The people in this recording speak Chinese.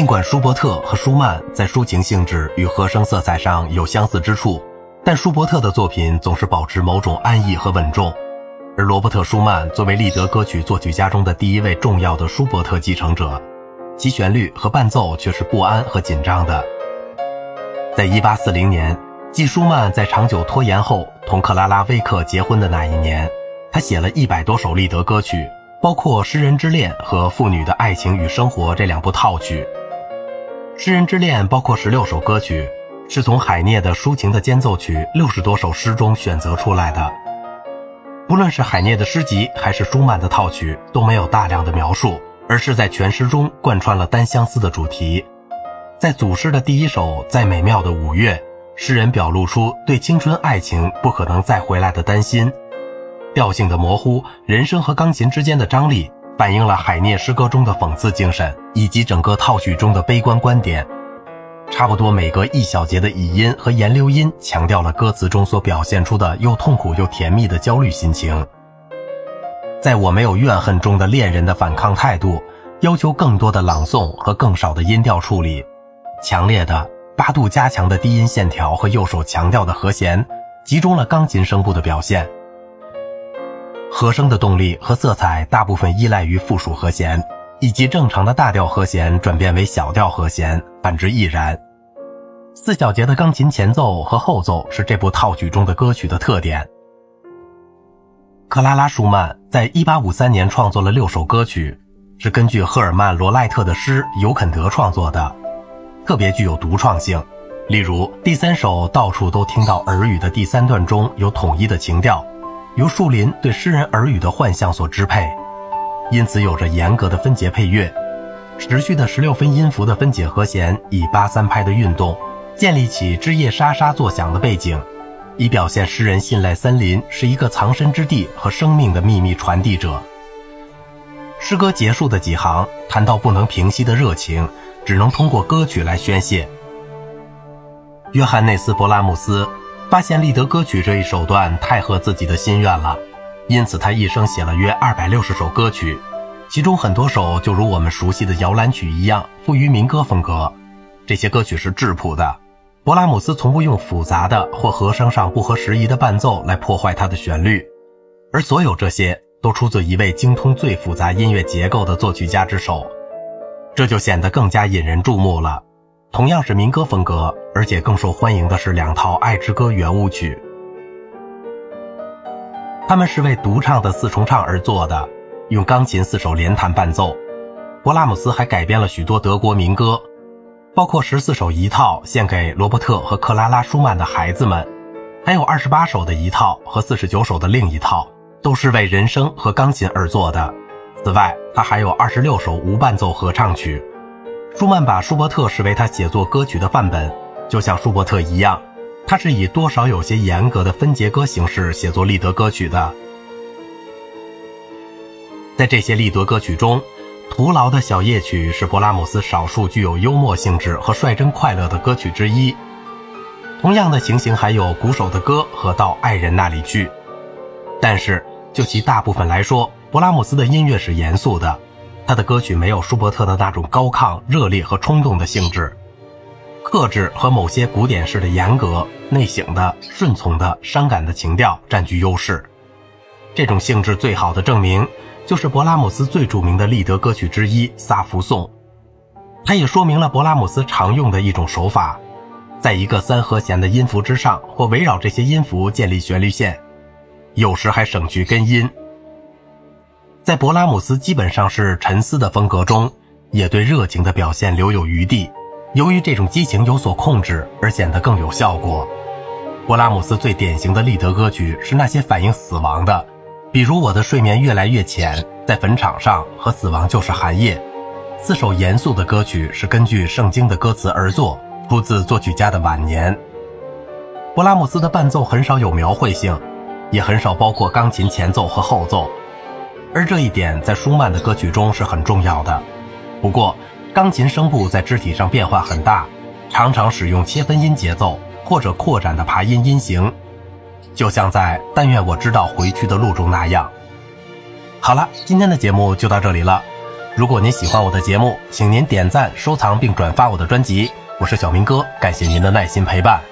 尽管舒伯特和舒曼在抒情性质与和声色彩上有相似之处，但舒伯特的作品总是保持某种安逸和稳重，而罗伯特·舒曼作为立德歌曲作曲家中的第一位重要的舒伯特继承者，其旋律和伴奏却是不安和紧张的。在1840年，继舒曼在长久拖延后同克拉拉·威克结婚的那一年，他写了一百多首立德歌曲，包括《诗人之恋》和《妇女的爱情与生活》这两部套曲。《诗人之恋》包括十六首歌曲，是从海涅的抒情的间奏曲六十多首诗中选择出来的。不论是海涅的诗集还是舒曼的套曲，都没有大量的描述，而是在全诗中贯穿了单相思的主题。在组诗的第一首《在美妙的五月》，诗人表露出对青春爱情不可能再回来的担心，调性的模糊，人声和钢琴之间的张力。反映了海涅诗歌中的讽刺精神，以及整个套曲中的悲观观点。差不多每隔一小节的倚音和延留音，强调了歌词中所表现出的又痛苦又甜蜜的焦虑心情。在我没有怨恨中的恋人的反抗态度，要求更多的朗诵和更少的音调处理。强烈的八度加强的低音线条和右手强调的和弦，集中了钢琴声部的表现。和声的动力和色彩大部分依赖于附属和弦，以及正常的大调和弦转变为小调和弦，反之亦然。四小节的钢琴前奏和后奏是这部套曲中的歌曲的特点。克拉拉·舒曼在1853年创作了六首歌曲，是根据赫尔曼·罗赖特的诗《尤肯德》创作的，特别具有独创性。例如，第三首《到处都听到耳语》的第三段中有统一的情调。由树林对诗人耳语的幻象所支配，因此有着严格的分节配乐，持续的十六分音符的分解和弦以八三拍的运动，建立起枝叶沙沙作响的背景，以表现诗人信赖森林是一个藏身之地和生命的秘密传递者。诗歌结束的几行谈到不能平息的热情，只能通过歌曲来宣泄。约翰内斯·勃拉姆斯。发现利德歌曲这一手段太合自己的心愿了，因此他一生写了约二百六十首歌曲，其中很多首就如我们熟悉的摇篮曲一样，富于民歌风格。这些歌曲是质朴的，勃拉姆斯从不用复杂的或和声上不合时宜的伴奏来破坏他的旋律，而所有这些都出自一位精通最复杂音乐结构的作曲家之手，这就显得更加引人注目了。同样是民歌风格，而且更受欢迎的是两套《爱之歌》圆舞曲。他们是为独唱的四重唱而做的，用钢琴四手连弹伴奏。勃拉姆斯还改编了许多德国民歌，包括十四首一套献给罗伯特和克拉拉·舒曼的孩子们，还有二十八首的一套和四十九首的另一套，都是为人声和钢琴而做的。此外，他还有二十六首无伴奏合唱曲。舒曼把舒伯特视为他写作歌曲的范本，就像舒伯特一样，他是以多少有些严格的分节歌形式写作利德歌曲的。在这些利德歌曲中，徒劳的小夜曲是勃拉姆斯少数具有幽默性质和率真快乐的歌曲之一。同样的情形还有鼓手的歌和到爱人那里去。但是就其大部分来说，勃拉姆斯的音乐是严肃的。他的歌曲没有舒伯特的那种高亢、热烈和冲动的性质，克制和某些古典式的严格、内省的、顺从的、伤感的情调占据优势。这种性质最好的证明就是勃拉姆斯最著名的利德歌曲之一《萨福颂》，它也说明了勃拉姆斯常用的一种手法，在一个三和弦的音符之上或围绕这些音符建立旋律线，有时还省去根音。在勃拉姆斯基本上是沉思的风格中，也对热情的表现留有余地。由于这种激情有所控制，而显得更有效果。勃拉姆斯最典型的立德歌曲是那些反映死亡的，比如《我的睡眠越来越浅》、在坟场上和死亡就是寒夜。四首严肃的歌曲是根据圣经的歌词而作，出自作曲家的晚年。勃拉姆斯的伴奏很少有描绘性，也很少包括钢琴前奏和后奏。而这一点在舒曼的歌曲中是很重要的。不过，钢琴声部在肢体上变化很大，常常使用切分音节奏或者扩展的爬音音型，就像在《但愿我知道回去的路》中那样。好了，今天的节目就到这里了。如果您喜欢我的节目，请您点赞、收藏并转发我的专辑。我是小明哥，感谢您的耐心陪伴。